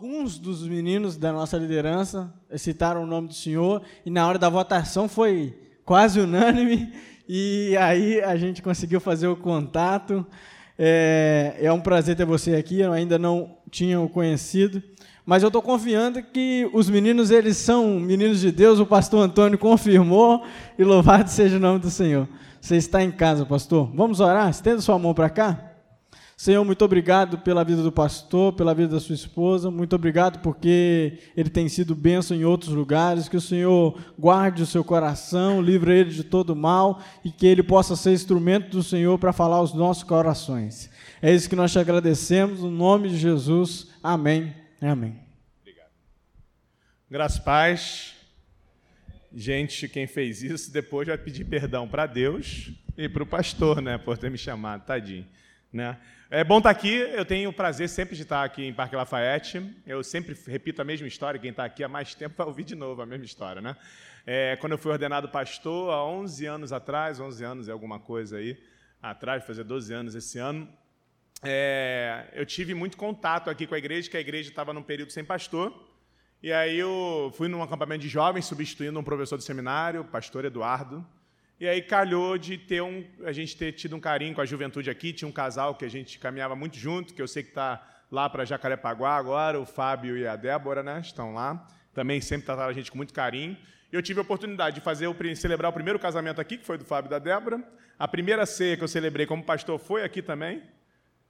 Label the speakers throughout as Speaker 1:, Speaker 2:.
Speaker 1: alguns dos meninos da nossa liderança citaram o nome do senhor e na hora da votação foi quase unânime e aí a gente conseguiu fazer o contato. É, é um prazer ter você aqui, eu ainda não tinha o conhecido, mas eu estou confiando que os meninos, eles são meninos de Deus, o pastor Antônio confirmou, e louvado seja o nome do Senhor. Você está em casa, pastor. Vamos orar? Estenda sua mão para cá. Senhor, muito obrigado pela vida do pastor, pela vida da sua esposa. Muito obrigado porque ele tem sido bênção em outros lugares. Que o Senhor guarde o seu coração, livre ele de todo mal e que ele possa ser instrumento do Senhor para falar aos nossos corações. É isso que nós te agradecemos, no nome de Jesus. Amém. Amém. Obrigado.
Speaker 2: Graças paz. Gente, quem fez isso depois vai pedir perdão para Deus e para o pastor, né, por ter me chamado, tadinho, né? É bom estar tá aqui. Eu tenho o prazer sempre de estar aqui em Parque Lafayette. Eu sempre repito a mesma história. Quem está aqui há mais tempo vai ouvir de novo a mesma história, né? É, quando eu fui ordenado pastor, há 11 anos atrás, 11 anos é alguma coisa aí, atrás, fazer 12 anos esse ano, é, eu tive muito contato aqui com a igreja, que a igreja estava num período sem pastor. E aí eu fui num acampamento de jovens, substituindo um professor do seminário, pastor Eduardo. E aí calhou de ter um, a gente ter tido um carinho com a juventude aqui. Tinha um casal que a gente caminhava muito junto, que eu sei que está lá para Jacarepaguá agora, o Fábio e a Débora, né? Estão lá. Também sempre trataram a gente com muito carinho. Eu tive a oportunidade de fazer o, celebrar o primeiro casamento aqui, que foi do Fábio e da Débora. A primeira ceia que eu celebrei como pastor foi aqui também.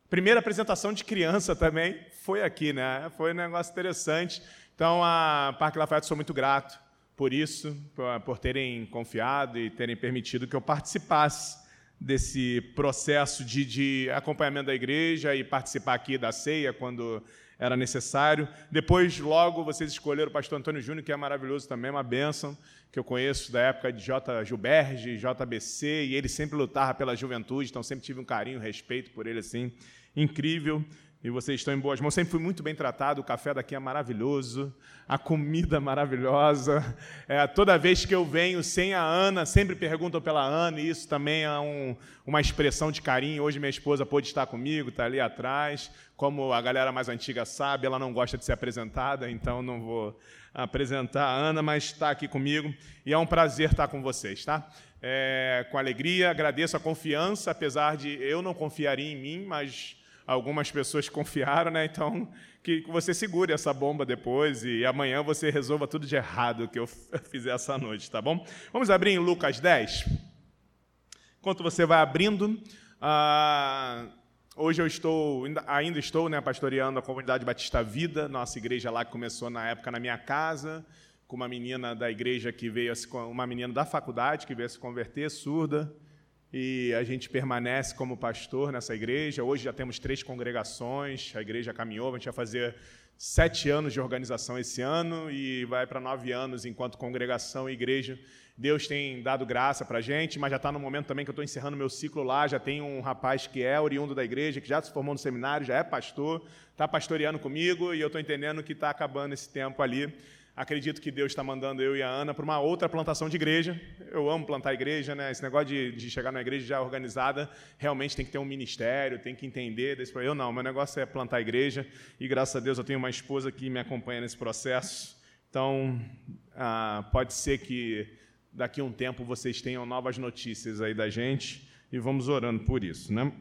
Speaker 2: Primeira apresentação de criança também foi aqui, né? Foi um negócio interessante. Então, a Parque Lafayette, sou muito grato por isso, por terem confiado e terem permitido que eu participasse desse processo de, de, acompanhamento da igreja e participar aqui da ceia quando era necessário. Depois, logo, vocês escolheram o pastor Antônio Júnior, que é maravilhoso também, uma bênção, que eu conheço da época de J. Gilberge, JBC, e ele sempre lutava pela juventude, então sempre tive um carinho, respeito por ele, assim, incrível e vocês estão em boas mãos. Sempre fui muito bem tratado, o café daqui é maravilhoso, a comida maravilhosa. É, toda vez que eu venho sem a Ana, sempre perguntam pela Ana, e isso também é um, uma expressão de carinho. Hoje minha esposa pôde estar comigo, está ali atrás. Como a galera mais antiga sabe, ela não gosta de ser apresentada, então não vou apresentar a Ana, mas está aqui comigo. E é um prazer estar com vocês, tá? É, com alegria, agradeço a confiança, apesar de eu não confiaria em mim, mas algumas pessoas confiaram, né? Então, que você segure essa bomba depois e amanhã você resolva tudo de errado que eu fizer essa noite, tá bom? Vamos abrir em Lucas 10. Enquanto você vai abrindo, ah, hoje eu estou, ainda estou, né, pastoreando a comunidade Batista Vida, nossa igreja lá que começou na época na minha casa, com uma menina da igreja que veio, uma menina da faculdade que veio se converter, surda, e a gente permanece como pastor nessa igreja. Hoje já temos três congregações, a igreja caminhou, a gente vai fazer sete anos de organização esse ano e vai para nove anos enquanto congregação e igreja. Deus tem dado graça para a gente, mas já está no momento também que eu estou encerrando meu ciclo lá. Já tem um rapaz que é oriundo da igreja, que já se formou no seminário, já é pastor, está pastoreando comigo e eu estou entendendo que está acabando esse tempo ali Acredito que Deus está mandando eu e a Ana para uma outra plantação de igreja. Eu amo plantar igreja, né? Esse negócio de, de, chegar na igreja já organizada, realmente tem que ter um ministério, tem que entender. Desse... Eu não, meu negócio é plantar igreja e graças a Deus eu tenho uma esposa que me acompanha nesse processo. Então, ah, pode ser que daqui a um tempo vocês tenham novas notícias aí da gente e vamos orando por isso, né?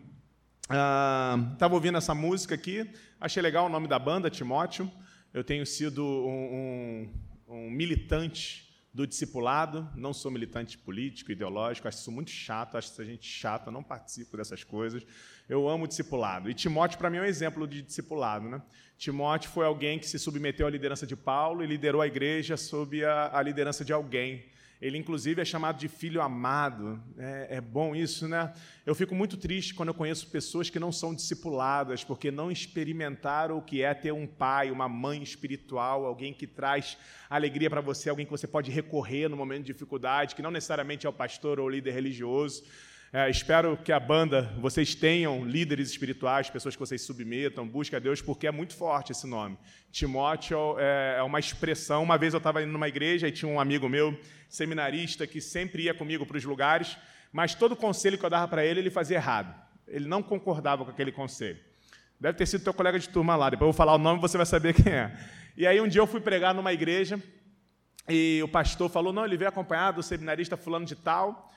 Speaker 2: Estava ah, ouvindo essa música aqui, achei legal o nome da banda, Timóteo. Eu tenho sido um, um, um militante do discipulado, não sou militante político, ideológico, acho isso muito chato, acho essa gente chata, não participo dessas coisas. Eu amo discipulado. E Timóteo, para mim, é um exemplo de discipulado. Né? Timóteo foi alguém que se submeteu à liderança de Paulo e liderou a igreja sob a, a liderança de alguém. Ele, inclusive, é chamado de filho amado. É, é, bom isso, né? Eu fico muito triste quando eu conheço pessoas que não são discipuladas, porque não experimentaram o que é ter um pai, uma mãe espiritual, alguém que traz alegria para você, alguém que você pode recorrer no momento de dificuldade, que não necessariamente é o pastor ou o líder religioso. É, espero que a banda, vocês tenham líderes espirituais, pessoas que vocês submetam, busquem a Deus, porque é muito forte esse nome. Timóteo é, é uma expressão. Uma vez eu estava indo numa igreja e tinha um amigo meu, seminarista, que sempre ia comigo para os lugares, mas todo conselho que eu dava para ele, ele fazia errado. Ele não concordava com aquele conselho. Deve ter sido teu colega de turma lá. Depois eu vou falar o nome e você vai saber quem é. E aí um dia eu fui pregar numa igreja e o pastor falou: não, ele veio acompanhado do seminarista fulano de tal.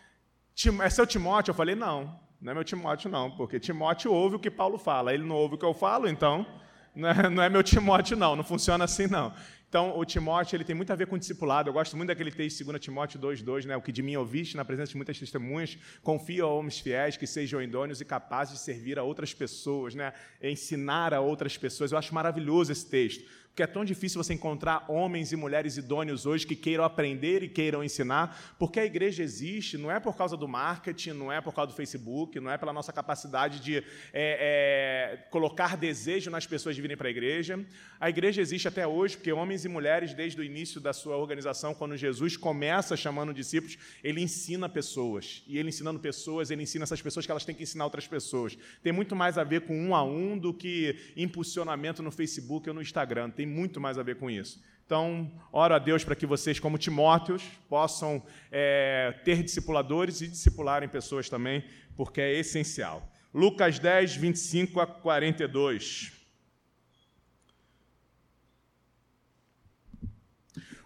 Speaker 2: É seu Timóteo? Eu falei: não, não é meu Timóteo, não, porque Timóteo ouve o que Paulo fala. Ele não ouve o que eu falo, então não é, não é meu Timóteo, não. Não funciona assim, não. Então, o Timóteo ele tem muito a ver com discipulado. Eu gosto muito daquele texto 2 Timóteo 2,2, né? O que de mim ouviste na presença de muitas testemunhas, confia a homens fiéis que sejam idôneos e capazes de servir a outras pessoas, né? Ensinar a outras pessoas. Eu acho maravilhoso esse texto porque é tão difícil você encontrar homens e mulheres idôneos hoje que queiram aprender e queiram ensinar, porque a igreja existe, não é por causa do marketing, não é por causa do Facebook, não é pela nossa capacidade de é, é, colocar desejo nas pessoas de virem para a igreja. A igreja existe até hoje porque homens e mulheres, desde o início da sua organização, quando Jesus começa chamando discípulos, ele ensina pessoas. E ele ensinando pessoas, ele ensina essas pessoas que elas têm que ensinar outras pessoas. Tem muito mais a ver com um a um do que impulsionamento no Facebook ou no Instagram. Tem muito mais a ver com isso. Então, oro a Deus para que vocês, como Timóteos, possam é, ter discipuladores e discipularem pessoas também, porque é essencial. Lucas 10, 25 a 42.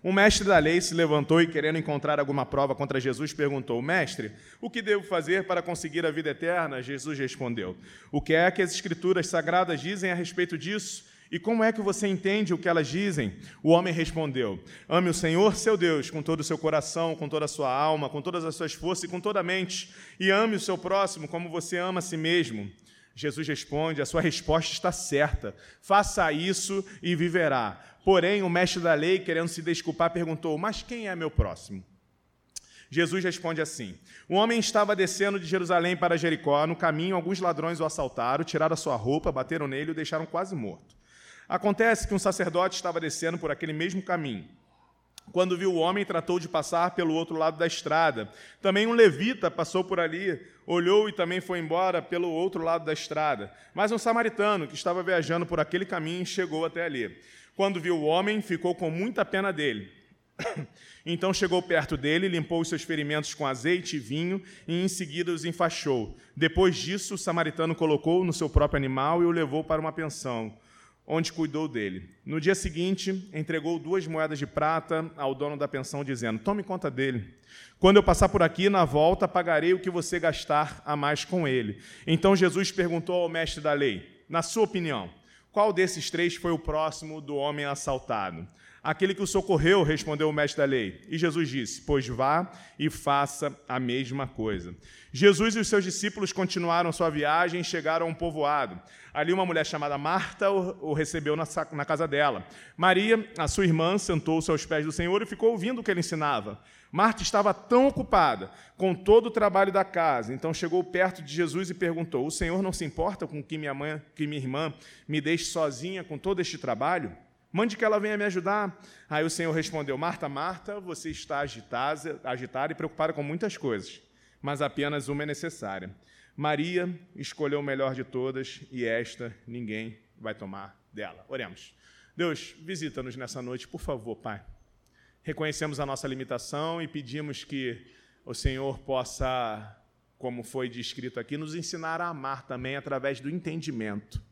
Speaker 2: Um mestre da lei se levantou e, querendo encontrar alguma prova contra Jesus, perguntou: Mestre, o que devo fazer para conseguir a vida eterna? Jesus respondeu: O que é que as Escrituras sagradas dizem a respeito disso? E como é que você entende o que elas dizem? O homem respondeu: Ame o Senhor, seu Deus, com todo o seu coração, com toda a sua alma, com todas as suas forças e com toda a mente, e ame o seu próximo como você ama a si mesmo. Jesus responde: A sua resposta está certa. Faça isso e viverá. Porém, o mestre da lei, querendo se desculpar, perguntou: Mas quem é meu próximo? Jesus responde assim: Um homem estava descendo de Jerusalém para Jericó. No caminho, alguns ladrões o assaltaram, tiraram a sua roupa, bateram nele e o deixaram quase morto. Acontece que um sacerdote estava descendo por aquele mesmo caminho. Quando viu o homem, tratou de passar pelo outro lado da estrada. Também um levita passou por ali, olhou e também foi embora pelo outro lado da estrada. Mas um samaritano que estava viajando por aquele caminho chegou até ali. Quando viu o homem, ficou com muita pena dele. Então chegou perto dele, limpou os seus ferimentos com azeite e vinho e em seguida os enfaixou. Depois disso, o samaritano colocou no seu próprio animal e o levou para uma pensão onde cuidou dele. No dia seguinte, entregou duas moedas de prata ao dono da pensão, dizendo: Tome conta dele. Quando eu passar por aqui, na volta, pagarei o que você gastar a mais com ele. Então Jesus perguntou ao mestre da lei: Na sua opinião, qual desses três foi o próximo do homem assaltado? Aquele que o socorreu, respondeu o mestre da lei. E Jesus disse: Pois vá e faça a mesma coisa. Jesus e os seus discípulos continuaram sua viagem e chegaram a um povoado. Ali, uma mulher chamada Marta o recebeu na casa dela. Maria, a sua irmã, sentou-se aos pés do Senhor e ficou ouvindo o que ele ensinava. Marta estava tão ocupada com todo o trabalho da casa, então chegou perto de Jesus e perguntou: O Senhor não se importa com que minha mãe, que minha irmã me deixe sozinha com todo este trabalho? Mande que ela venha me ajudar. Aí o Senhor respondeu: Marta, Marta, você está agitada, agitada e preocupada com muitas coisas, mas apenas uma é necessária. Maria escolheu o melhor de todas e esta ninguém vai tomar dela. Oremos. Deus, visita-nos nessa noite, por favor, Pai. Reconhecemos a nossa limitação e pedimos que o Senhor possa, como foi descrito aqui, nos ensinar a amar também através do entendimento.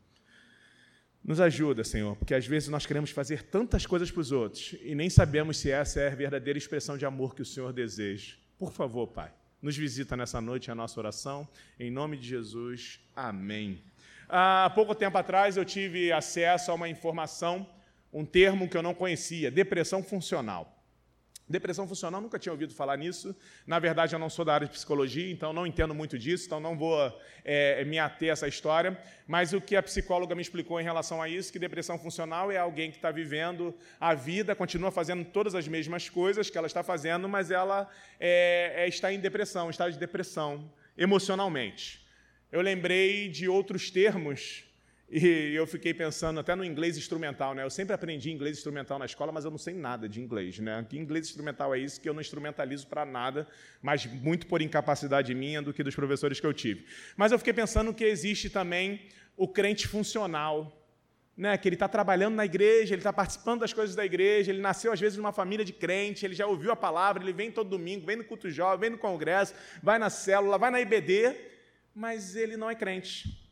Speaker 2: Nos ajuda, Senhor, porque às vezes nós queremos fazer tantas coisas para os outros e nem sabemos se essa é a verdadeira expressão de amor que o Senhor deseja. Por favor, Pai, nos visita nessa noite a nossa oração. Em nome de Jesus, amém. Há pouco tempo atrás eu tive acesso a uma informação, um termo que eu não conhecia, depressão funcional. Depressão funcional, nunca tinha ouvido falar nisso. Na verdade, eu não sou da área de psicologia, então não entendo muito disso, então não vou é, me ater a essa história. Mas o que a psicóloga me explicou em relação a isso, que depressão funcional é alguém que está vivendo a vida, continua fazendo todas as mesmas coisas que ela está fazendo, mas ela é, é, está em depressão, está de depressão emocionalmente. Eu lembrei de outros termos e eu fiquei pensando até no inglês instrumental, né? Eu sempre aprendi inglês instrumental na escola, mas eu não sei nada de inglês, né? Que inglês instrumental é isso que eu não instrumentalizo para nada, mas muito por incapacidade minha do que dos professores que eu tive. Mas eu fiquei pensando que existe também o crente funcional, né? Que ele está trabalhando na igreja, ele está participando das coisas da igreja, ele nasceu às vezes numa família de crente, ele já ouviu a palavra, ele vem todo domingo, vem no culto jovem, vem no congresso, vai na célula, vai na IBD, mas ele não é crente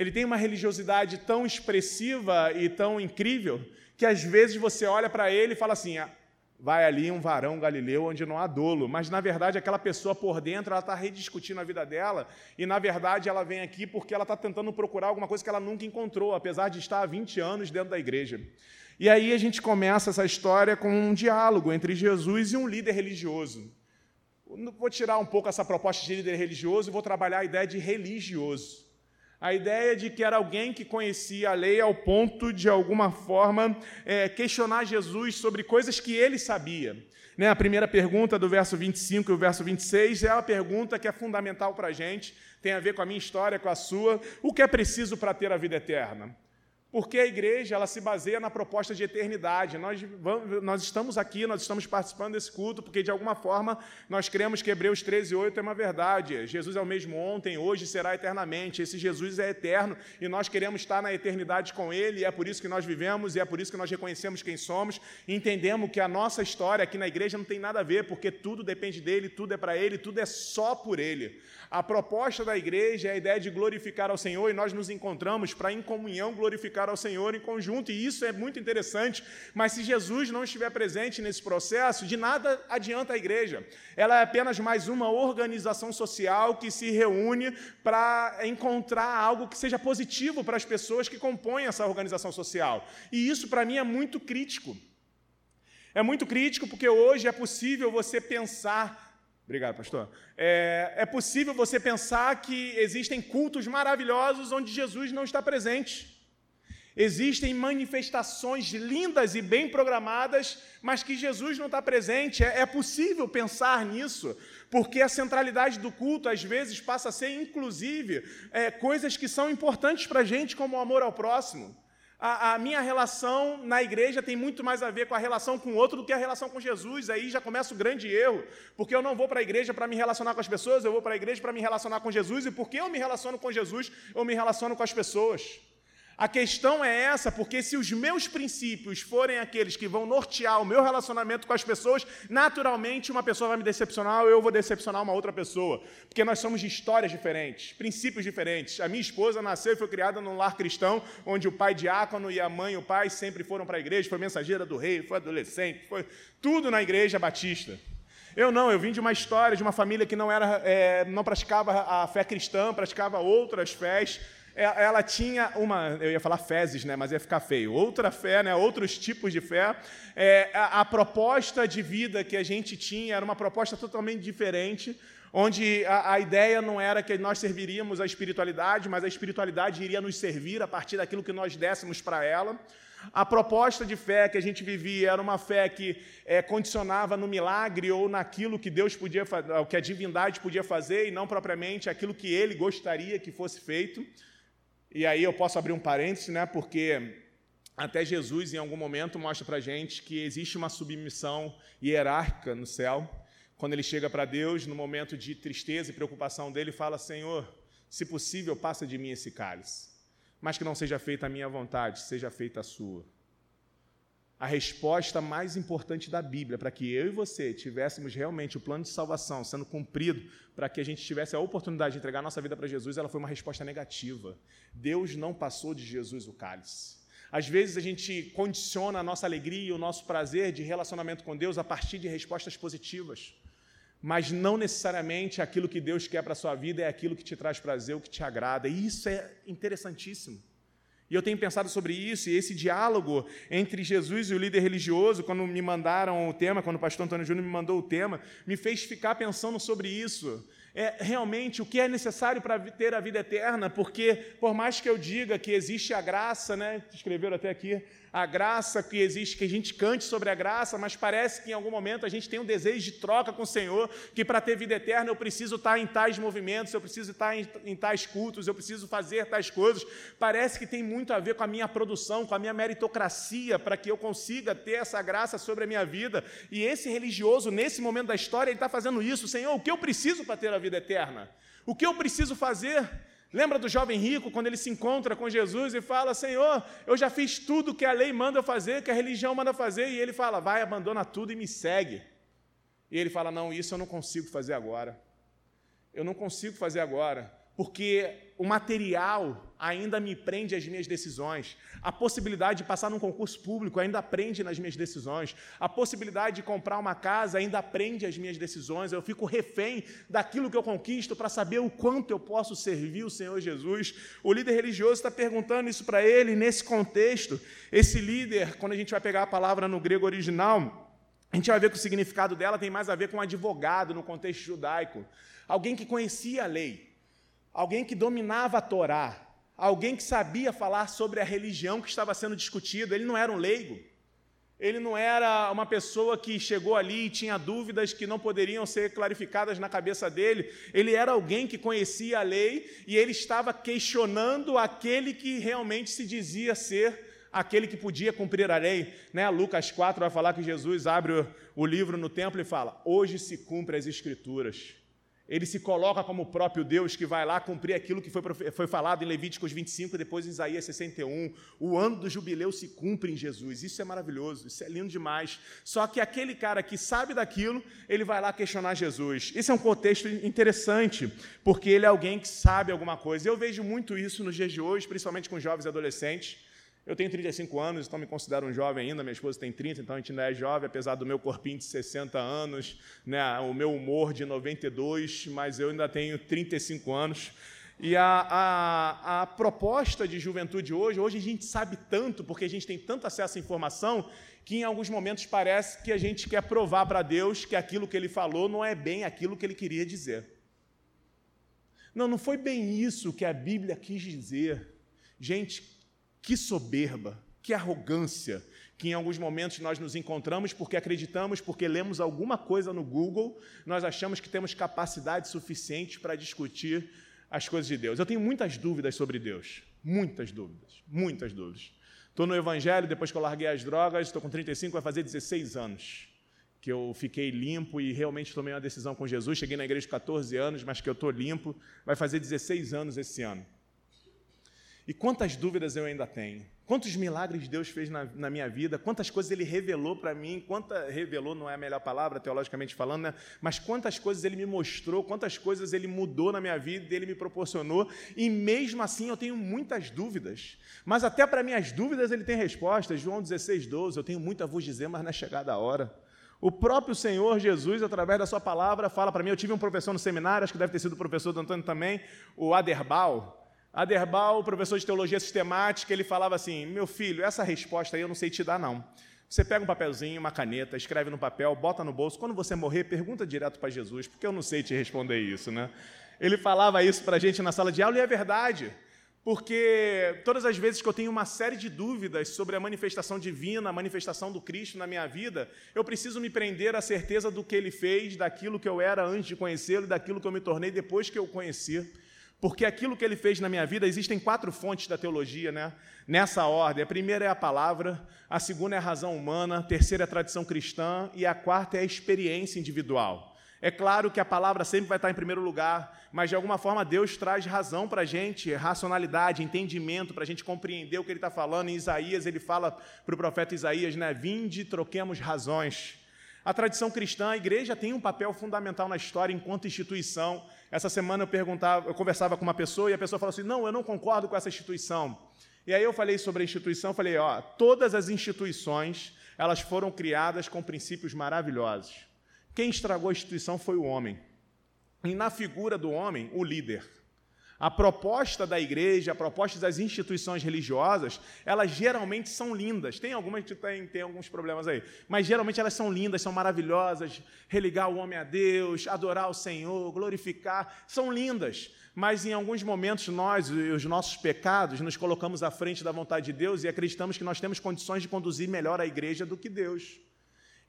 Speaker 2: ele tem uma religiosidade tão expressiva e tão incrível que às vezes você olha para ele e fala assim: ah, vai ali um varão galileu onde não há dolo, mas na verdade aquela pessoa por dentro ela está rediscutindo a vida dela e na verdade ela vem aqui porque ela está tentando procurar alguma coisa que ela nunca encontrou, apesar de estar há 20 anos dentro da igreja. E aí a gente começa essa história com um diálogo entre Jesus e um líder religioso. Vou tirar um pouco essa proposta de líder religioso e vou trabalhar a ideia de religioso. A ideia de que era alguém que conhecia a lei ao ponto de, alguma forma, é, questionar Jesus sobre coisas que ele sabia. Né? A primeira pergunta do verso 25 e o verso 26 é uma pergunta que é fundamental para a gente, tem a ver com a minha história, com a sua. O que é preciso para ter a vida eterna? Porque a igreja ela se baseia na proposta de eternidade. Nós, vamos, nós estamos aqui, nós estamos participando desse culto, porque de alguma forma nós cremos que Hebreus 13, 8 é uma verdade. Jesus é o mesmo ontem, hoje será eternamente. Esse Jesus é eterno e nós queremos estar na eternidade com Ele, e é por isso que nós vivemos, e é por isso que nós reconhecemos quem somos, e entendemos que a nossa história aqui na igreja não tem nada a ver, porque tudo depende dele, tudo é para Ele, tudo é só por Ele. A proposta da igreja é a ideia de glorificar ao Senhor, e nós nos encontramos para, em comunhão, glorificar ao Senhor em conjunto, e isso é muito interessante. Mas se Jesus não estiver presente nesse processo, de nada adianta a igreja. Ela é apenas mais uma organização social que se reúne para encontrar algo que seja positivo para as pessoas que compõem essa organização social. E isso, para mim, é muito crítico. É muito crítico porque hoje é possível você pensar Obrigado, pastor. É, é, possível você pensar que existem cultos maravilhosos onde Jesus não está presente. Existem manifestações lindas e bem programadas, mas que Jesus não está presente. É, é, possível pensar nisso, porque a centralidade do culto, às vezes, passa a ser, inclusive, é, coisas que são importantes para a gente, como o amor ao próximo. A, a, minha relação na igreja tem muito mais a ver com a relação com o outro do que a relação com Jesus. Aí já começa o grande erro, porque eu não vou para a igreja para me relacionar com as pessoas, eu vou para a igreja para me relacionar com Jesus, e porque eu me relaciono com Jesus, eu me relaciono com as pessoas. A questão é essa, porque se os meus princípios forem aqueles que vão nortear o meu relacionamento com as pessoas, naturalmente uma pessoa vai me decepcionar ou eu vou decepcionar uma outra pessoa. Porque nós somos de histórias diferentes, princípios diferentes. A minha esposa nasceu e foi criada num lar cristão, onde o pai diácono e a mãe e o pai sempre foram para a igreja, foi mensageira do rei, foi adolescente, foi tudo na igreja batista. Eu não, eu vim de uma história de uma família que não era, é, não praticava a fé cristã, praticava outras fés ela tinha uma, eu ia falar fezes, né, mas ia ficar feio, outra fé, né, outros tipos de fé. É, a, a, proposta de vida que a gente tinha era uma proposta totalmente diferente, onde a, a ideia não era que nós serviríamos a espiritualidade, mas a espiritualidade iria nos servir a partir daquilo que nós dessemos para ela. A proposta de fé que a gente vivia era uma fé que é, condicionava no milagre ou naquilo que Deus podia o que a divindade podia fazer, e não propriamente aquilo que Ele gostaria que fosse feito. E aí eu posso abrir um parêntese, né? Porque até Jesus, em algum momento, mostra para gente que existe uma submissão hierárquica no céu. Quando ele chega para Deus, no momento de tristeza e preocupação dele, fala: Senhor, se possível, passa de mim esse cálice, mas que não seja feita a minha vontade, seja feita a sua a resposta mais importante da Bíblia para que eu e você tivéssemos realmente o plano de salvação sendo cumprido, para que a gente tivesse a oportunidade de entregar nossa vida para Jesus, ela foi uma resposta negativa. Deus não passou de Jesus o cálice. Às vezes a gente condiciona a nossa alegria e o nosso prazer de relacionamento com Deus a partir de respostas positivas. Mas não necessariamente aquilo que Deus quer para a sua vida é aquilo que te traz prazer, o que te agrada. E isso é interessantíssimo. E eu tenho pensado sobre isso, e esse diálogo entre Jesus e o líder religioso, quando me mandaram o tema, quando o pastor Antônio Júnior me mandou o tema, me fez ficar pensando sobre isso. É realmente o que é necessário para ter a vida eterna, porque por mais que eu diga que existe a graça, né? Escreveram até aqui, a graça que existe, que a gente cante sobre a graça, mas parece que em algum momento a gente tem um desejo de troca com o Senhor, que para ter vida eterna eu preciso estar em tais movimentos, eu preciso estar em, em tais cultos, eu preciso fazer tais coisas. Parece que tem muito a ver com a minha produção, com a minha meritocracia, para que eu consiga ter essa graça sobre a minha vida. E esse religioso, nesse momento da história, ele está fazendo isso. Senhor, o que eu preciso para ter a vida eterna? O que eu preciso fazer? Lembra do jovem rico, quando ele se encontra com Jesus e fala: Senhor, eu já fiz tudo que a lei manda fazer, que a religião manda fazer, e ele fala: Vai, abandona tudo e me segue. E ele fala: Não, isso eu não consigo fazer agora. Eu não consigo fazer agora, porque o material ainda me prende às minhas decisões. A possibilidade de passar num concurso público ainda prende nas minhas decisões. A possibilidade de comprar uma casa ainda prende as minhas decisões. Eu fico refém daquilo que eu conquisto para saber o quanto eu posso servir o Senhor Jesus. O líder religioso está perguntando isso para ele, nesse contexto. Esse líder, quando a gente vai pegar a palavra no grego original, a gente vai ver que o significado dela tem mais a ver com um advogado no contexto judaico. Alguém que conhecia a lei alguém que dominava a Torá, alguém que sabia falar sobre a religião que estava sendo discutida. Ele não era um leigo. Ele não era uma pessoa que chegou ali e tinha dúvidas que não poderiam ser clarificadas na cabeça dele. Ele era alguém que conhecia a lei e ele estava questionando aquele que realmente se dizia ser aquele que podia cumprir a lei. Né? Lucas 4 vai falar que Jesus abre o livro no templo e fala: Hoje se cumpre as Escrituras. Ele se coloca como o próprio Deus que vai lá cumprir aquilo que foi, foi falado em Levíticos 25 e depois em Isaías 61. O ano do jubileu se cumpre em Jesus. Isso é maravilhoso, isso é lindo demais. Só que aquele cara que sabe daquilo, ele vai lá questionar Jesus. Esse é um contexto interessante, porque ele é alguém que sabe alguma coisa. Eu vejo muito isso nos dias de hoje, principalmente com jovens e adolescentes. Eu tenho 35 anos, então me considero um jovem ainda. Minha esposa tem 30, então a gente ainda é jovem, apesar do meu corpinho de 60 anos, né, o meu humor de 92, mas eu ainda tenho 35 anos. E a, a, a, proposta de juventude hoje, hoje a gente sabe tanto, porque a gente tem tanto acesso à informação, que em alguns momentos parece que a gente quer provar para Deus que aquilo que ele falou não é bem aquilo que ele queria dizer. Não, não foi bem isso que a Bíblia quis dizer. Gente, que soberba, que arrogância, que em alguns momentos nós nos encontramos porque acreditamos, porque lemos alguma coisa no Google, nós achamos que temos capacidade suficiente para discutir as coisas de Deus. Eu tenho muitas dúvidas sobre Deus, muitas dúvidas, muitas dúvidas. Estou no Evangelho, depois que eu larguei as drogas, estou com 35, vai fazer 16 anos que eu fiquei limpo e realmente tomei uma decisão com Jesus. Cheguei na igreja com 14 anos, mas que eu estou limpo. Vai fazer 16 anos esse ano. E quantas dúvidas eu ainda tenho? Quantos milagres Deus fez na, na minha vida? Quantas coisas Ele revelou para mim? Quanta revelou não é a melhor palavra teologicamente falando, né? Mas quantas coisas Ele me mostrou? Quantas coisas Ele mudou na minha vida? Ele me proporcionou? E mesmo assim eu tenho muitas dúvidas. Mas até para minhas dúvidas Ele tem respostas. João 16, 12. Eu tenho muito a vos dizer, mas não é chegada a hora. O próprio Senhor Jesus, através da sua palavra, fala para mim. Eu tive um professor no seminário, acho que deve ter sido o professor do Antônio também, o Aderbal. Aderbal, professor de teologia sistemática, ele falava assim: meu filho, essa resposta aí eu não sei te dar, não. Você pega um papelzinho, uma caneta, escreve no papel, bota no bolso. Quando você morrer, pergunta direto para Jesus, porque eu não sei te responder isso, né? Ele falava isso para a gente na sala de aula e é verdade. Porque todas as vezes que eu tenho uma série de dúvidas sobre a manifestação divina, a manifestação do Cristo na minha vida, eu preciso me prender à certeza do que ele fez, daquilo que eu era antes de conhecê-lo e daquilo que eu me tornei depois que eu o conheci. Porque aquilo que ele fez na minha vida, existem quatro fontes da teologia, né? Nessa ordem. A primeira é a palavra, a segunda é a razão humana, a terceira é a tradição cristã e a quarta é a experiência individual. É claro que a palavra sempre vai estar em primeiro lugar, mas de alguma forma Deus traz razão para a gente, racionalidade, entendimento, para a gente compreender o que ele está falando. Em Isaías, ele fala para o profeta Isaías, né? Vinde, troquemos razões. A tradição cristã, a igreja tem um papel fundamental na história enquanto instituição. Essa semana eu perguntava, eu conversava com uma pessoa e a pessoa falou assim: "Não, eu não concordo com essa instituição". E aí eu falei sobre a instituição, falei: "Ó, todas as instituições, elas foram criadas com princípios maravilhosos. Quem estragou a instituição foi o homem. E na figura do homem, o líder. A proposta da igreja, a proposta das instituições religiosas, elas geralmente são lindas. Tem algumas que tem, tem alguns problemas aí, mas geralmente elas são lindas, são maravilhosas. Religar o homem a Deus, adorar o Senhor, glorificar, são lindas. Mas em alguns momentos nós, os nossos pecados, nos colocamos à frente da vontade de Deus e acreditamos que nós temos condições de conduzir melhor a igreja do que Deus.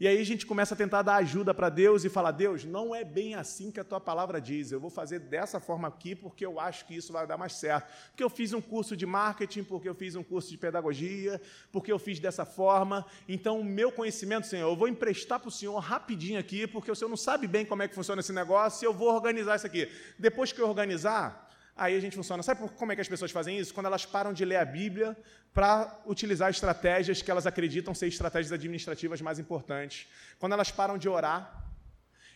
Speaker 2: E aí a gente começa a tentar dar ajuda para Deus e falar: Deus, não é bem assim que a tua palavra diz. Eu vou fazer dessa forma aqui porque eu acho que isso vai dar mais certo. Porque eu fiz um curso de marketing, porque eu fiz um curso de pedagogia, porque eu fiz dessa forma. Então, o meu conhecimento, Senhor, eu vou emprestar para o Senhor rapidinho aqui, porque o Senhor não sabe bem como é que funciona esse negócio, e eu vou organizar isso aqui. Depois que eu organizar, Aí a gente funciona. Sabe como é que as pessoas fazem isso? Quando elas param de ler a Bíblia para utilizar estratégias que elas acreditam ser estratégias administrativas mais importantes. Quando elas param de orar.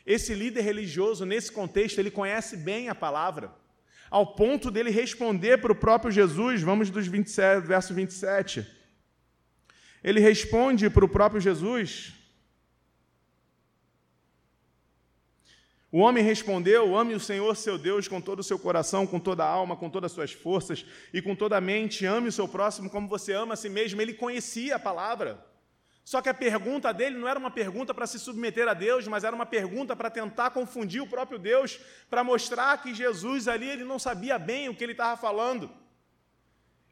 Speaker 2: Esse líder religioso, nesse contexto, ele conhece bem a palavra. ao ponto dele responder para o próprio Jesus. Vamos dos 27, verso 27. Ele responde para o próprio Jesus. O homem respondeu: Ame o Senhor seu Deus com todo o seu coração, com toda a alma, com todas as suas forças e com toda a mente. Ame o seu próximo como você ama a si mesmo. Ele conhecia a palavra. Só que a pergunta dele não era uma pergunta para se submeter a Deus, mas era uma pergunta para tentar confundir o próprio Deus, para mostrar que Jesus ali ele não sabia bem o que ele estava falando.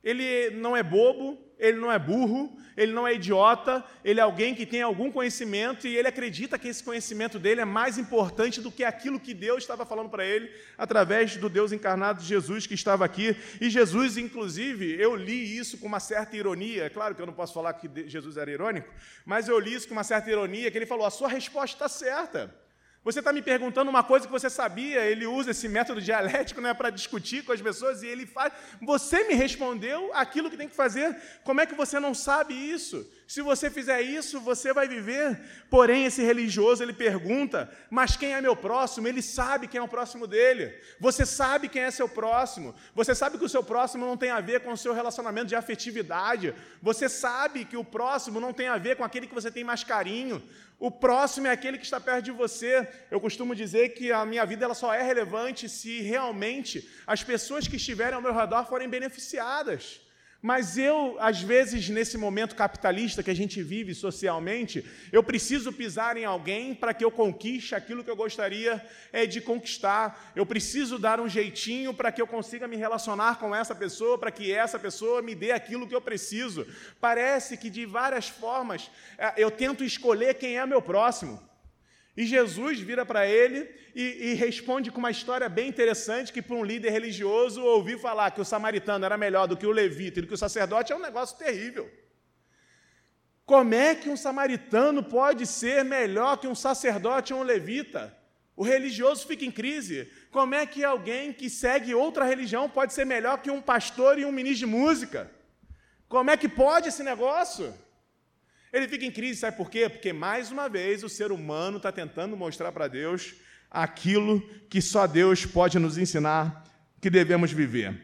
Speaker 2: Ele não é bobo, ele não é burro, ele não é idiota, ele é alguém que tem algum conhecimento e ele acredita que esse conhecimento dele é mais importante do que aquilo que Deus estava falando para ele através do Deus encarnado Jesus que estava aqui. E Jesus, inclusive, eu li isso com uma certa ironia. Claro que eu não posso falar que Jesus era irônico, mas eu li isso com uma certa ironia, que ele falou: a sua resposta está certa. Você está me perguntando uma coisa que você sabia, ele usa esse método dialético né, para discutir com as pessoas e ele faz. Você me respondeu aquilo que tem que fazer. Como é que você não sabe isso? Se você fizer isso, você vai viver. Porém, esse religioso ele pergunta: Mas quem é meu próximo? Ele sabe quem é o próximo dele. Você sabe quem é seu próximo. Você sabe que o seu próximo não tem a ver com o seu relacionamento de afetividade. Você sabe que o próximo não tem a ver com aquele que você tem mais carinho. O próximo é aquele que está perto de você. Eu costumo dizer que a minha vida ela só é relevante se realmente as pessoas que estiverem ao meu redor forem beneficiadas. Mas eu, às vezes, nesse momento capitalista que a gente vive socialmente, eu preciso pisar em alguém para que eu conquiste aquilo que eu gostaria é, de conquistar. Eu preciso dar um jeitinho para que eu consiga me relacionar com essa pessoa, para que essa pessoa me dê aquilo que eu preciso. Parece que, de várias formas, é, eu tento escolher quem é meu próximo. E Jesus vira para ele e, e, responde com uma história bem interessante que para um líder religioso ouvir falar que o samaritano era melhor do que o levita e do que o sacerdote é um negócio terrível. Como é que um samaritano pode ser melhor que um sacerdote ou um levita? O religioso fica em crise. Como é que alguém que segue outra religião pode ser melhor que um pastor e um ministro de música? Como é que pode esse negócio? Ele fica em crise, sabe por quê? Porque, mais uma vez, o ser humano está tentando mostrar para Deus aquilo que só Deus pode nos ensinar que devemos viver.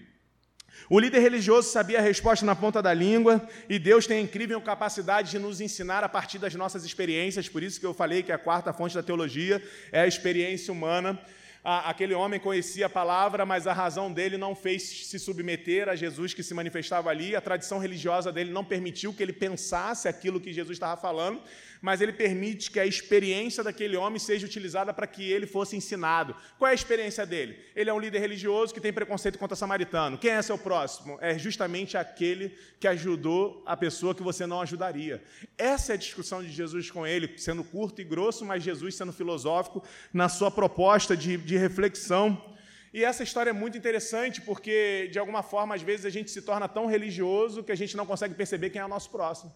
Speaker 2: O líder religioso sabia a resposta na ponta da língua e Deus tem a incrível capacidade de nos ensinar a partir das nossas experiências, por isso que eu falei que a quarta fonte da teologia é a experiência humana aquele homem conhecia a palavra, mas a razão dele não fez se submeter a Jesus que se manifestava ali, a tradição religiosa dele não permitiu que ele pensasse aquilo que Jesus estava falando, mas ele permite que a experiência daquele homem seja utilizada para que ele fosse ensinado. Qual é a experiência dele? Ele é um líder religioso que tem preconceito contra samaritano. Quem é seu próximo? É justamente aquele que ajudou a pessoa que você não ajudaria. Essa é a discussão de Jesus com ele, sendo curto e grosso, mas Jesus sendo filosófico na sua proposta de, de reflexão. E essa história é muito interessante porque, de alguma forma, às vezes a gente se torna tão religioso que a gente não consegue perceber quem é o nosso próximo.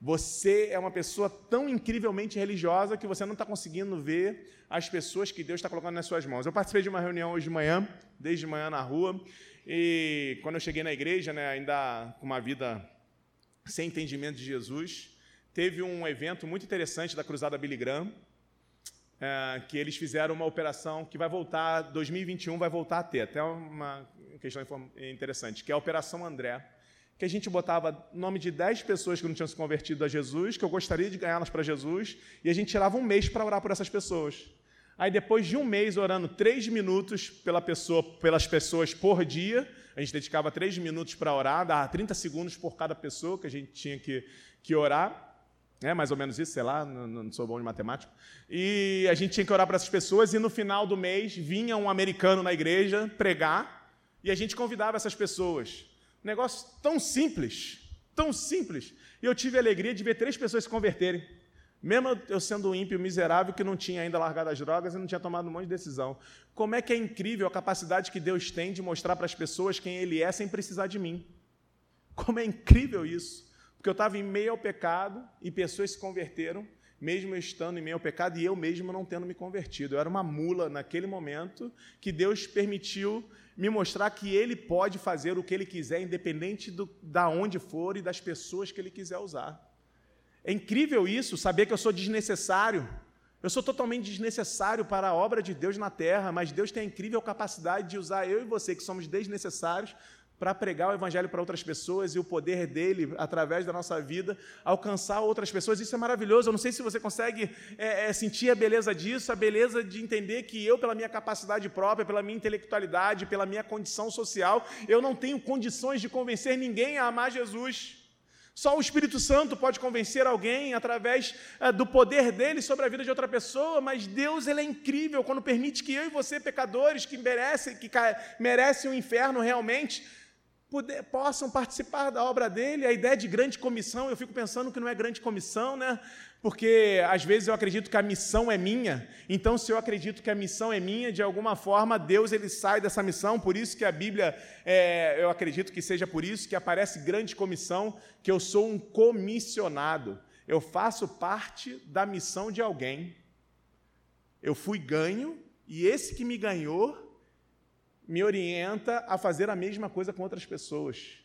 Speaker 2: Você é uma pessoa tão incrivelmente religiosa que você não está conseguindo ver as pessoas que Deus está colocando nas suas mãos. Eu participei de uma reunião hoje de manhã, desde manhã na rua, e quando eu cheguei na igreja, né, ainda com uma vida sem entendimento de Jesus, teve um evento muito interessante da Cruzada Billy Graham, é, que eles fizeram uma operação que vai voltar, 2021 vai voltar a ter, até uma questão interessante, que é a Operação André que a gente botava nome de 10 pessoas que não tinham se convertido a Jesus, que eu gostaria de ganhá-las para Jesus, e a gente tirava um mês para orar por essas pessoas. Aí, depois de um mês orando três minutos pela pessoa, pelas pessoas por dia, a gente dedicava três minutos para orar, dava 30 segundos por cada pessoa que a gente tinha que, que orar. É mais ou menos isso, sei lá, não, não sou bom de matemática. E a gente tinha que orar para essas pessoas, e no final do mês vinha um americano na igreja pregar, e a gente convidava essas pessoas. Negócio tão simples, tão simples. E eu tive a alegria de ver três pessoas se converterem. Mesmo eu sendo um ímpio miserável que não tinha ainda largado as drogas e não tinha tomado um monte de decisão. Como é que é incrível a capacidade que Deus tem de mostrar para as pessoas quem Ele é sem precisar de mim. Como é incrível isso. Porque eu estava em meio ao pecado e pessoas se converteram, mesmo eu estando em meio ao pecado e eu mesmo não tendo me convertido. Eu era uma mula naquele momento que Deus permitiu me mostrar que ele pode fazer o que ele quiser, independente do, da onde for e das pessoas que ele quiser usar. É incrível isso, saber que eu sou desnecessário. Eu sou totalmente desnecessário para a obra de Deus na terra, mas Deus tem a incrível capacidade de usar eu e você, que somos desnecessários, para pregar o Evangelho para outras pessoas e o poder dele, através da nossa vida, alcançar outras pessoas. Isso é maravilhoso. Eu não sei se você consegue é, é, sentir a beleza disso, a beleza de entender que eu, pela minha capacidade própria, pela minha intelectualidade, pela minha condição social, eu não tenho condições de convencer ninguém a amar Jesus. Só o Espírito Santo pode convencer alguém através é, do poder dele sobre a vida de outra pessoa, mas Deus ele é incrível quando permite que eu e você, pecadores, que merecem, que merecem o inferno realmente, poder, possam participar da obra dele. A ideia de grande comissão, eu fico pensando que não é grande comissão, né? Porque às vezes eu acredito que a missão é minha. Então, se eu acredito que a missão é minha, de alguma forma Deus ele sai dessa missão. Por isso que a Bíblia, é, eu acredito que seja por isso que aparece grande comissão, que eu sou um comissionado. Eu faço parte da missão de alguém. Eu fui ganho e esse que me ganhou me orienta a fazer a mesma coisa com outras pessoas.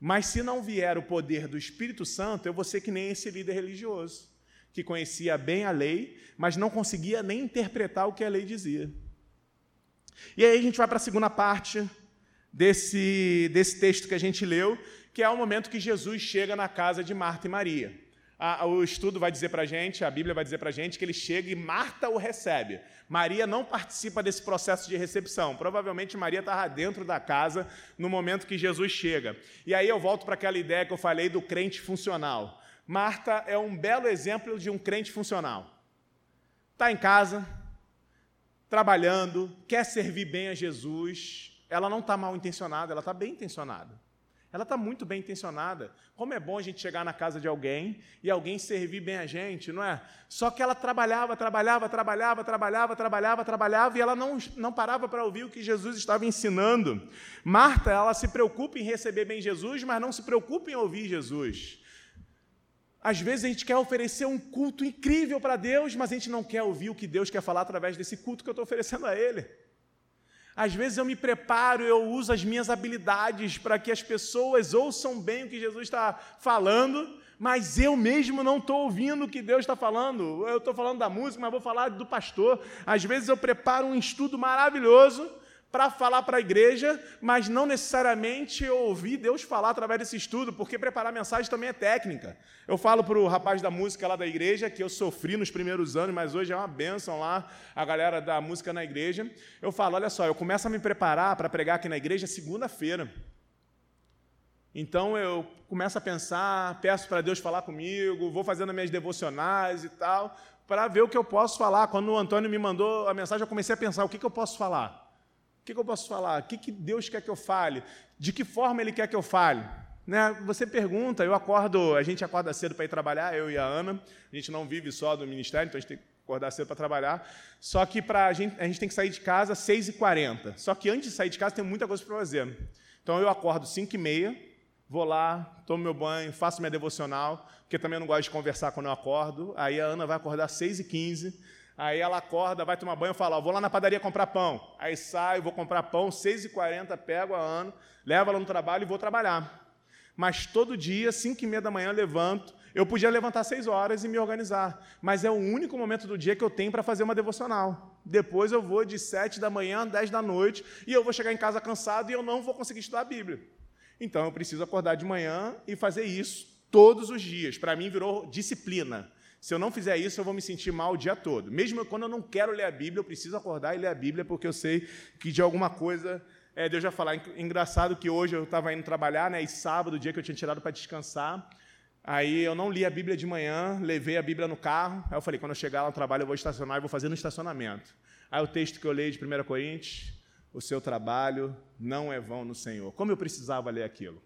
Speaker 2: Mas se não vier o poder do Espírito Santo, eu vou ser que nem esse líder religioso, que conhecia bem a lei, mas não conseguia nem interpretar o que a lei dizia. E aí a gente vai para a segunda parte desse, desse texto que a gente leu, que é o momento que Jesus chega na casa de Marta e Maria a, o estudo vai dizer para a gente, a Bíblia vai dizer para a gente, que ele chega e Marta o recebe. Maria não participa desse processo de recepção. Provavelmente Maria estava dentro da casa no momento que Jesus chega. E aí eu volto para aquela ideia que eu falei do crente funcional. Marta é um belo exemplo de um crente funcional. Está em casa, trabalhando, quer servir bem a Jesus. Ela não está mal intencionada, ela está bem intencionada. Ela está muito bem intencionada. Como é bom a gente chegar na casa de alguém e alguém servir bem a gente, não é? Só que ela trabalhava, trabalhava, trabalhava, trabalhava, trabalhava, trabalhava e ela não, não parava para ouvir o que Jesus estava ensinando. Marta, ela se preocupa em receber bem Jesus, mas não se preocupa em ouvir Jesus. Às vezes a gente quer oferecer um culto incrível para Deus, mas a gente não quer ouvir o que Deus quer falar através desse culto que eu estou oferecendo a Ele. Às vezes eu me preparo, eu uso as minhas habilidades para que as pessoas ouçam bem o que Jesus está falando, mas eu mesmo não estou ouvindo o que Deus está falando. Eu estou falando da música, mas vou falar do pastor. Às vezes eu preparo um estudo maravilhoso, para falar para a igreja, mas não necessariamente ouvir Deus falar através desse estudo, porque preparar mensagem também é técnica. Eu falo para o rapaz da música lá da igreja, que eu sofri nos primeiros anos, mas hoje é uma bênção lá, a galera da música na igreja. Eu falo: olha só, eu começo a me preparar para pregar aqui na igreja segunda-feira. Então eu começo a pensar, peço para Deus falar comigo, vou fazendo minhas devocionais e tal, para ver o que eu posso falar. Quando o Antônio me mandou a mensagem, eu comecei a pensar: o que, que eu posso falar? O que, que eu posso falar? O que, que Deus quer que eu fale? De que forma Ele quer que eu fale? Né? Você pergunta, eu acordo, a gente acorda cedo para ir trabalhar, eu e a Ana, a gente não vive só do ministério, então a gente tem que acordar cedo para trabalhar, só que pra gente, a gente tem que sair de casa às 6h40, só que antes de sair de casa tem muita coisa para fazer. Então eu acordo 5h30, vou lá, tomo meu banho, faço minha devocional, porque também eu não gosto de conversar quando eu acordo, aí a Ana vai acordar às 6h15, Aí ela acorda, vai tomar banho e fala: vou lá na padaria comprar pão. Aí saio, vou comprar pão, 6h40, pego a Ana, levo ela no trabalho e vou trabalhar. Mas todo dia, 5 e meia da manhã, eu levanto. Eu podia levantar 6 horas e me organizar, mas é o único momento do dia que eu tenho para fazer uma devocional. Depois eu vou de 7 da manhã a 10 da noite e eu vou chegar em casa cansado e eu não vou conseguir estudar a Bíblia. Então eu preciso acordar de manhã e fazer isso todos os dias. Para mim virou disciplina. Se eu não fizer isso, eu vou me sentir mal o dia todo. Mesmo quando eu não quero ler a Bíblia, eu preciso acordar e ler a Bíblia, porque eu sei que de alguma coisa é, Deus vai falar. Engraçado que hoje eu estava indo trabalhar, né, e sábado, dia que eu tinha tirado para descansar, aí eu não li a Bíblia de manhã, levei a Bíblia no carro, aí eu falei, quando eu chegar lá no trabalho, eu vou estacionar e vou fazer no estacionamento. Aí o texto que eu leio de 1 Coríntios, o seu trabalho não é vão no Senhor. Como eu precisava ler aquilo?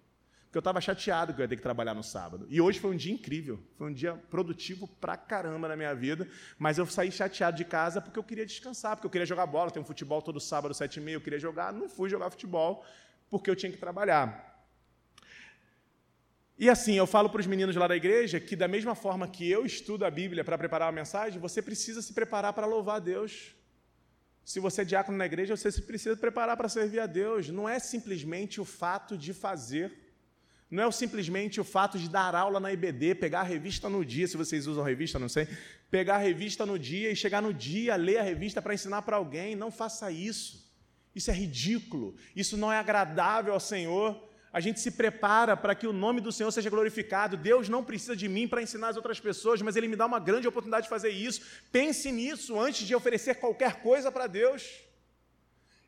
Speaker 2: Porque eu estava chateado que eu ia ter que trabalhar no sábado. E hoje foi um dia incrível, foi um dia produtivo pra caramba na minha vida, mas eu saí chateado de casa porque eu queria descansar, porque eu queria jogar bola, tem um futebol todo sábado, sete e meia, eu queria jogar, não fui jogar futebol porque eu tinha que trabalhar. E assim, eu falo para os meninos lá da igreja que, da mesma forma que eu estudo a Bíblia para preparar a mensagem, você precisa se preparar para louvar a Deus. Se você é diácono na igreja, você precisa se preparar para servir a Deus. Não é simplesmente o fato de fazer Não é simplesmente o fato de dar aula na IBD, pegar a revista no dia, se vocês usam revista, não sei, pegar a revista no dia e chegar no dia, ler a revista para ensinar para alguém. Não faça isso. Isso é ridículo. Isso não é agradável ao Senhor. A gente se prepara para que o nome do Senhor seja glorificado. Deus não precisa de mim para ensinar as outras pessoas, mas Ele me dá uma grande oportunidade de fazer isso. Pense nisso antes de oferecer qualquer coisa para Deus.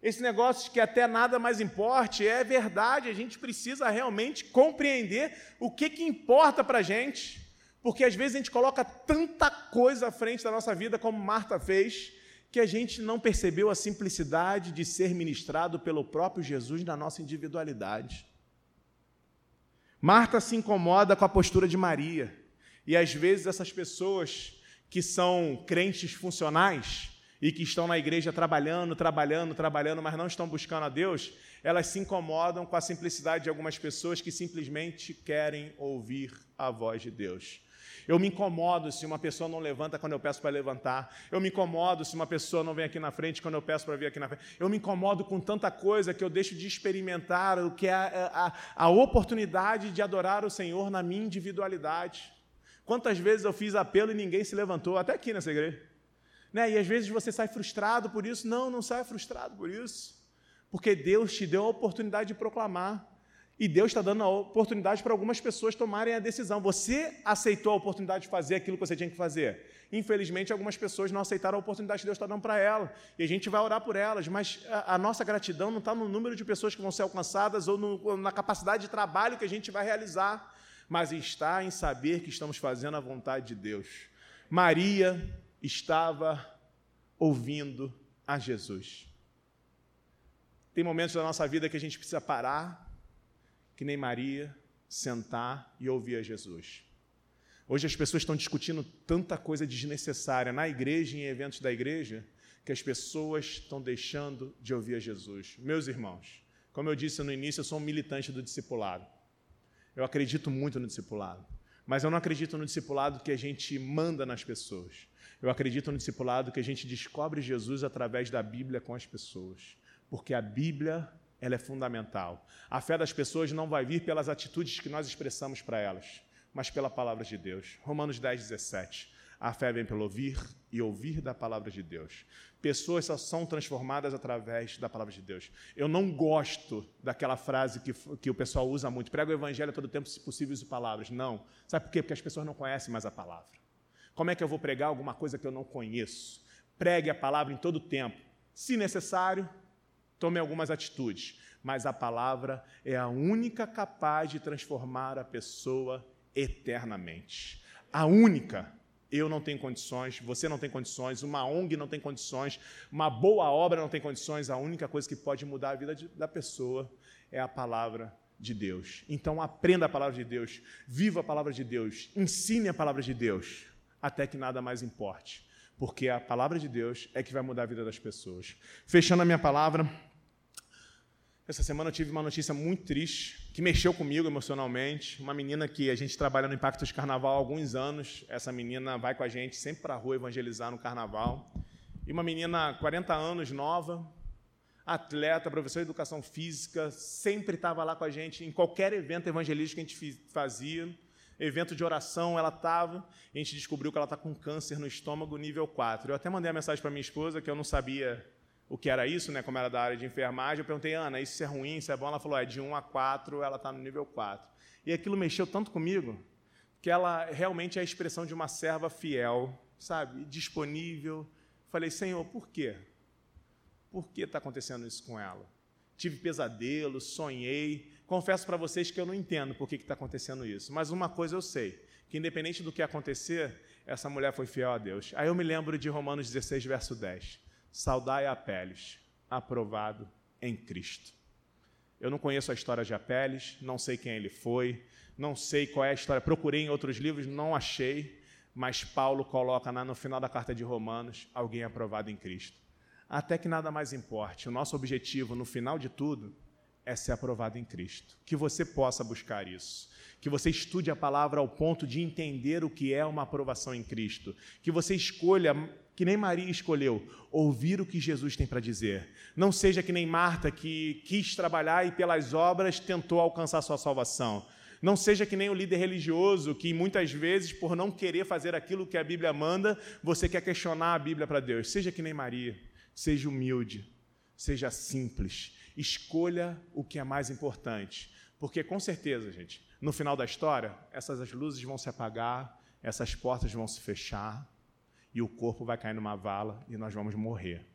Speaker 2: Esse negócio de que até nada mais importe é verdade, a gente precisa realmente compreender o que, que importa para a gente, porque às vezes a gente coloca tanta coisa à frente da nossa vida, como Marta fez, que a gente não percebeu a simplicidade de ser ministrado pelo próprio Jesus na nossa individualidade. Marta se incomoda com a postura de Maria, e às vezes essas pessoas que são crentes funcionais, e que estão na igreja trabalhando, trabalhando, trabalhando, mas não estão buscando a Deus, elas se incomodam com a simplicidade de algumas pessoas que simplesmente querem ouvir a voz de Deus. Eu me incomodo se uma pessoa não levanta quando eu peço para levantar. Eu me incomodo se uma pessoa não vem aqui na frente quando eu peço para vir aqui na frente. Eu me incomodo com tanta coisa que eu deixo de experimentar o que é a, a, a oportunidade de adorar o Senhor na minha individualidade. Quantas vezes eu fiz apelo e ninguém se levantou, até aqui nessa igreja. Né? E às vezes você sai frustrado por isso. Não, não sai frustrado por isso. Porque Deus te deu a oportunidade de proclamar. E Deus está dando a oportunidade para algumas pessoas tomarem a decisão. Você aceitou a oportunidade de fazer aquilo que você tinha que fazer. Infelizmente, algumas pessoas não aceitaram a oportunidade que Deus está dando para elas. E a gente vai orar por elas, mas a, a nossa gratidão não está no número de pessoas que vão ser alcançadas ou, no, ou na capacidade de trabalho que a gente vai realizar, mas está em saber que estamos fazendo a vontade de Deus. Maria estava ouvindo a Jesus. Tem momentos da nossa vida que a gente precisa parar, que nem Maria, sentar e ouvir a Jesus. Hoje as pessoas estão discutindo tanta coisa desnecessária na igreja e em eventos da igreja que as pessoas estão deixando de ouvir a Jesus. Meus irmãos, como eu disse no início, eu sou um militante do discipulado. Eu acredito muito no discipulado. Mas eu não acredito no discipulado que a gente manda nas pessoas. Eu acredito no discipulado que a gente descobre Jesus através da Bíblia com as pessoas, porque a Bíblia ela é fundamental. A fé das pessoas não vai vir pelas atitudes que nós expressamos para elas, mas pela palavra de Deus. Romanos 10, 17. A fé vem pelo ouvir e ouvir da palavra de Deus. Pessoas só são transformadas através da palavra de Deus. Eu não gosto daquela frase que, que o pessoal usa muito: prega o evangelho todo tempo, se possível, use palavras. Não. Sabe por quê? Porque as pessoas não conhecem mais a palavra. Como é que eu vou pregar alguma coisa que eu não conheço? Pregue a palavra em todo o tempo. Se necessário, tome algumas atitudes, mas a palavra é a única capaz de transformar a pessoa eternamente. A única. Eu não tenho condições, você não tem condições, uma ONG não tem condições, uma boa obra não tem condições. A única coisa que pode mudar a vida de, da pessoa é a palavra de Deus. Então aprenda a palavra de Deus, viva a palavra de Deus, ensine a palavra de Deus até que nada mais importe, porque a palavra de Deus é que vai mudar a vida das pessoas. Fechando a minha palavra, essa semana eu tive uma notícia muito triste, que mexeu comigo emocionalmente. Uma menina que a gente trabalha no Impacto de Carnaval há alguns anos. Essa menina vai com a gente sempre para a rua evangelizar no Carnaval. E uma menina, 40 anos, nova, atleta, professor de educação física, sempre estava lá com a gente em qualquer evento evangelístico que a gente fazia evento de oração, ela estava, a gente descobriu que ela está com câncer no estômago nível 4. Eu até mandei a mensagem para minha esposa, que eu não sabia o que era isso, né, como era da área de enfermagem. Eu perguntei, Ana, isso é ruim, isso é bom? Ela falou, é de 1 a 4, ela está no nível 4. E aquilo mexeu tanto comigo, que ela realmente é a expressão de uma serva fiel, sabe, disponível. Falei, Senhor, por quê? Por que está acontecendo isso com ela? Tive pesadelos, sonhei, Confesso para vocês que eu não entendo por que está acontecendo isso, mas uma coisa eu sei, que independente do que acontecer, essa mulher foi fiel a Deus. Aí eu me lembro de Romanos 16, verso 10. Saudai a Apeles, aprovado em Cristo. Eu não conheço a história de Apeles, não sei quem ele foi, não sei qual é a história. Procurei em outros livros, não achei, mas Paulo coloca no final da carta de Romanos alguém aprovado em Cristo. Até que nada mais importe. O nosso objetivo, no final de tudo, é ser aprovado em Cristo. Que você possa buscar isso. Que você estude a palavra ao ponto de entender o que é uma aprovação em Cristo. Que você escolha, que nem Maria escolheu, ouvir o que Jesus tem para dizer. Não seja que nem Marta, que quis trabalhar e pelas obras tentou alcançar sua salvação. Não seja que nem o líder religioso, que muitas vezes, por não querer fazer aquilo que a Bíblia manda, você quer questionar a Bíblia para Deus. Seja que nem Maria, seja humilde, seja simples. Escolha o que é mais importante. Porque, com certeza, gente, no final da história, essas luzes vão se apagar, essas portas vão se fechar, e o corpo vai cair numa vala e nós vamos morrer.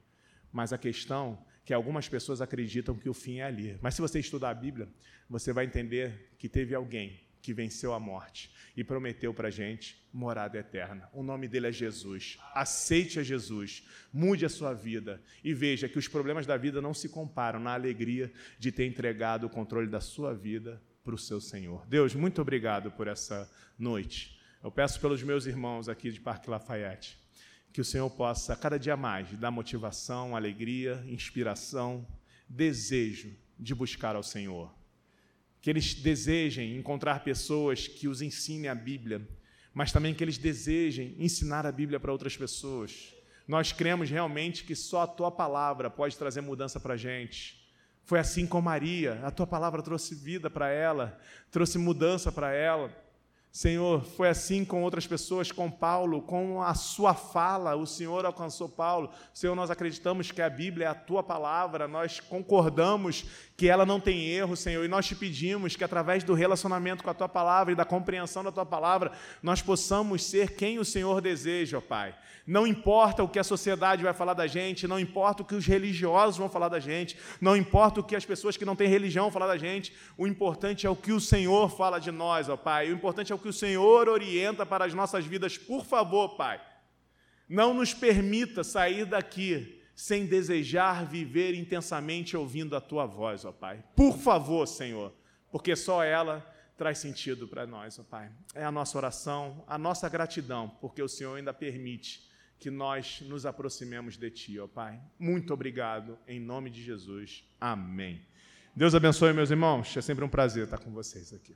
Speaker 2: Mas a questão que algumas pessoas acreditam que o fim é ali. Mas se você estudar a Bíblia, você vai entender que teve alguém que venceu a morte e prometeu para a gente morada eterna. O nome dele é Jesus. Aceite a Jesus, mude a sua vida e veja que os problemas da vida não se comparam na alegria de ter entregado o controle da sua vida para o seu Senhor. Deus, muito obrigado por essa noite. Eu peço pelos meus irmãos aqui de Parque Lafayette que o Senhor possa, cada dia mais, dar motivação, alegria, inspiração, desejo de buscar ao Senhor. Que eles desejem encontrar pessoas que os ensinem a Bíblia, mas também que eles desejem ensinar a Bíblia para outras pessoas. Nós cremos realmente que só a tua palavra pode trazer mudança para a gente. Foi assim com Maria, a tua palavra trouxe vida para ela, trouxe mudança para ela. Senhor, foi assim com outras pessoas, com Paulo, com a sua fala, o Senhor alcançou Paulo. Senhor, nós acreditamos que a Bíblia é a tua palavra, nós concordamos que ela não tem erro, Senhor, e nós te pedimos que através do relacionamento com a tua palavra e da compreensão da tua palavra, nós possamos ser quem o Senhor deseja, ó Pai. Não importa o que a sociedade vai falar da gente, não importa o que os religiosos vão falar da gente, não importa o que as pessoas que não têm religião vão falar da gente, o importante é o que o Senhor fala de nós, ó Pai. O importante é o que o Senhor orienta para as nossas vidas. Por favor, Pai, não nos permita sair daqui sem desejar viver intensamente ouvindo a tua voz, ó Pai. Por favor, Senhor, porque só ela traz sentido para nós, ó Pai. É a nossa oração, a nossa gratidão, porque o Senhor ainda permite que nós nos aproximemos de Ti, ó Pai. Muito obrigado, em nome de Jesus. Amém. Deus abençoe, meus irmãos. É sempre um prazer estar com vocês aqui.